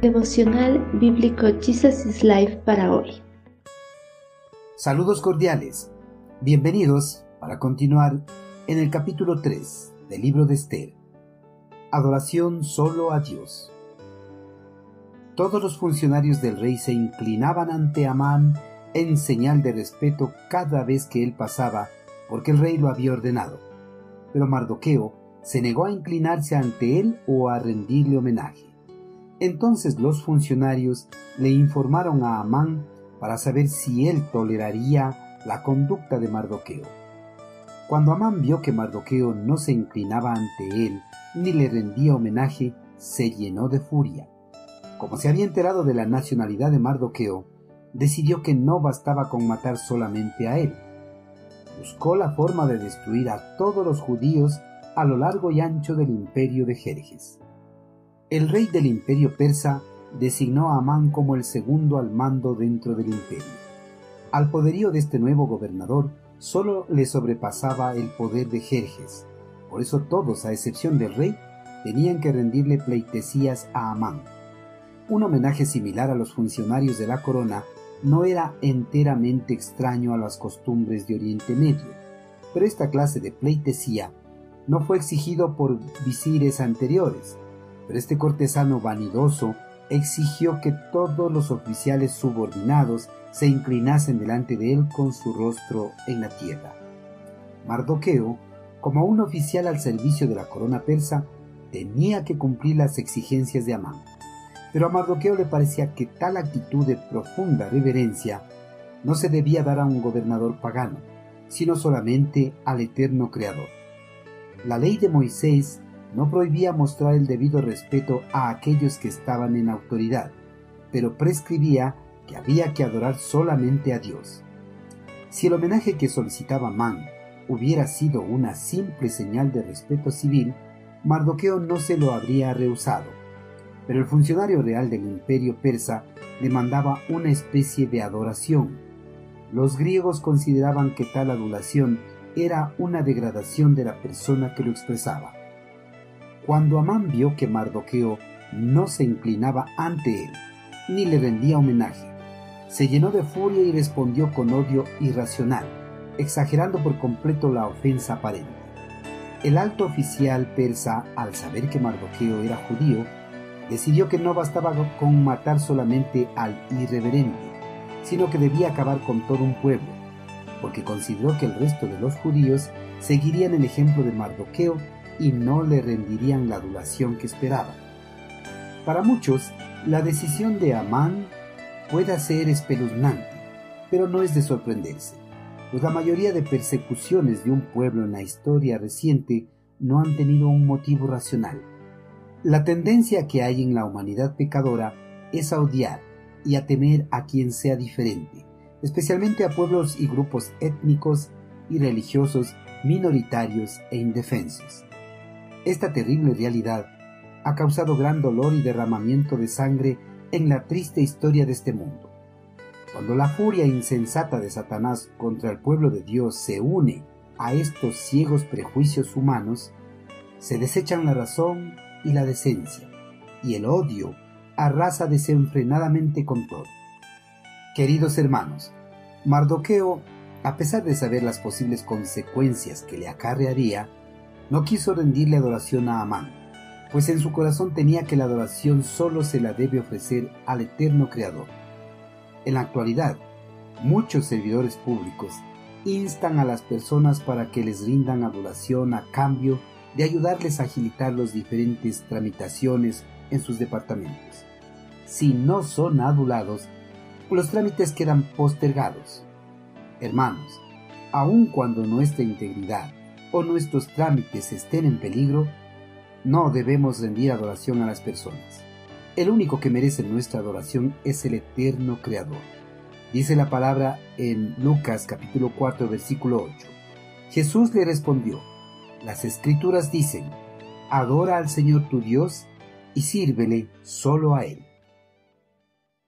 Devocional Bíblico Jesus is Life para hoy. Saludos cordiales. Bienvenidos para continuar en el capítulo 3 del libro de Esther. Adoración solo a Dios. Todos los funcionarios del rey se inclinaban ante Amán en señal de respeto cada vez que él pasaba, porque el rey lo había ordenado. Pero Mardoqueo se negó a inclinarse ante él o a rendirle homenaje. Entonces los funcionarios le informaron a Amán para saber si él toleraría la conducta de Mardoqueo. Cuando Amán vio que Mardoqueo no se inclinaba ante él ni le rendía homenaje, se llenó de furia. Como se había enterado de la nacionalidad de Mardoqueo, decidió que no bastaba con matar solamente a él. Buscó la forma de destruir a todos los judíos a lo largo y ancho del imperio de Jerjes. El rey del imperio persa designó a Amán como el segundo al mando dentro del imperio. Al poderío de este nuevo gobernador solo le sobrepasaba el poder de Jerjes. Por eso todos, a excepción del rey, tenían que rendirle pleitesías a Amán. Un homenaje similar a los funcionarios de la corona no era enteramente extraño a las costumbres de Oriente Medio, pero esta clase de pleitesía no fue exigido por visires anteriores, pero este cortesano vanidoso exigió que todos los oficiales subordinados se inclinasen delante de él con su rostro en la tierra. Mardoqueo, como un oficial al servicio de la corona persa, tenía que cumplir las exigencias de Amán. Pero a Mardoqueo le parecía que tal actitud de profunda reverencia no se debía dar a un gobernador pagano, sino solamente al eterno Creador. La ley de Moisés no prohibía mostrar el debido respeto a aquellos que estaban en autoridad, pero prescribía que había que adorar solamente a Dios. Si el homenaje que solicitaba Man hubiera sido una simple señal de respeto civil, Mardoqueo no se lo habría rehusado pero el funcionario real del imperio persa demandaba una especie de adoración. Los griegos consideraban que tal adulación era una degradación de la persona que lo expresaba. Cuando Amán vio que Mardoqueo no se inclinaba ante él, ni le rendía homenaje, se llenó de furia y respondió con odio irracional, exagerando por completo la ofensa aparente. El alto oficial persa, al saber que Mardoqueo era judío, decidió que no bastaba con matar solamente al irreverente, sino que debía acabar con todo un pueblo, porque consideró que el resto de los judíos seguirían el ejemplo de Mardoqueo y no le rendirían la adulación que esperaba. Para muchos, la decisión de Amán puede ser espeluznante, pero no es de sorprenderse, pues la mayoría de persecuciones de un pueblo en la historia reciente no han tenido un motivo racional la tendencia que hay en la humanidad pecadora es a odiar y a temer a quien sea diferente, especialmente a pueblos y grupos étnicos y religiosos minoritarios e indefensos. Esta terrible realidad ha causado gran dolor y derramamiento de sangre en la triste historia de este mundo. Cuando la furia insensata de Satanás contra el pueblo de Dios se une a estos ciegos prejuicios humanos, se desechan la razón y la decencia, y el odio arrasa desenfrenadamente con todo. Queridos hermanos, Mardoqueo, a pesar de saber las posibles consecuencias que le acarrearía, no quiso rendirle adoración a Amán, pues en su corazón tenía que la adoración solo se la debe ofrecer al eterno Creador. En la actualidad, muchos servidores públicos instan a las personas para que les rindan adoración a cambio de ayudarles a agilitar las diferentes tramitaciones en sus departamentos. Si no son adulados, los trámites quedan postergados. Hermanos, aun cuando nuestra integridad o nuestros trámites estén en peligro, no debemos rendir adoración a las personas. El único que merece nuestra adoración es el eterno Creador. Dice la palabra en Lucas capítulo 4 versículo 8. Jesús le respondió, las escrituras dicen, adora al Señor tu Dios y sírvele solo a Él.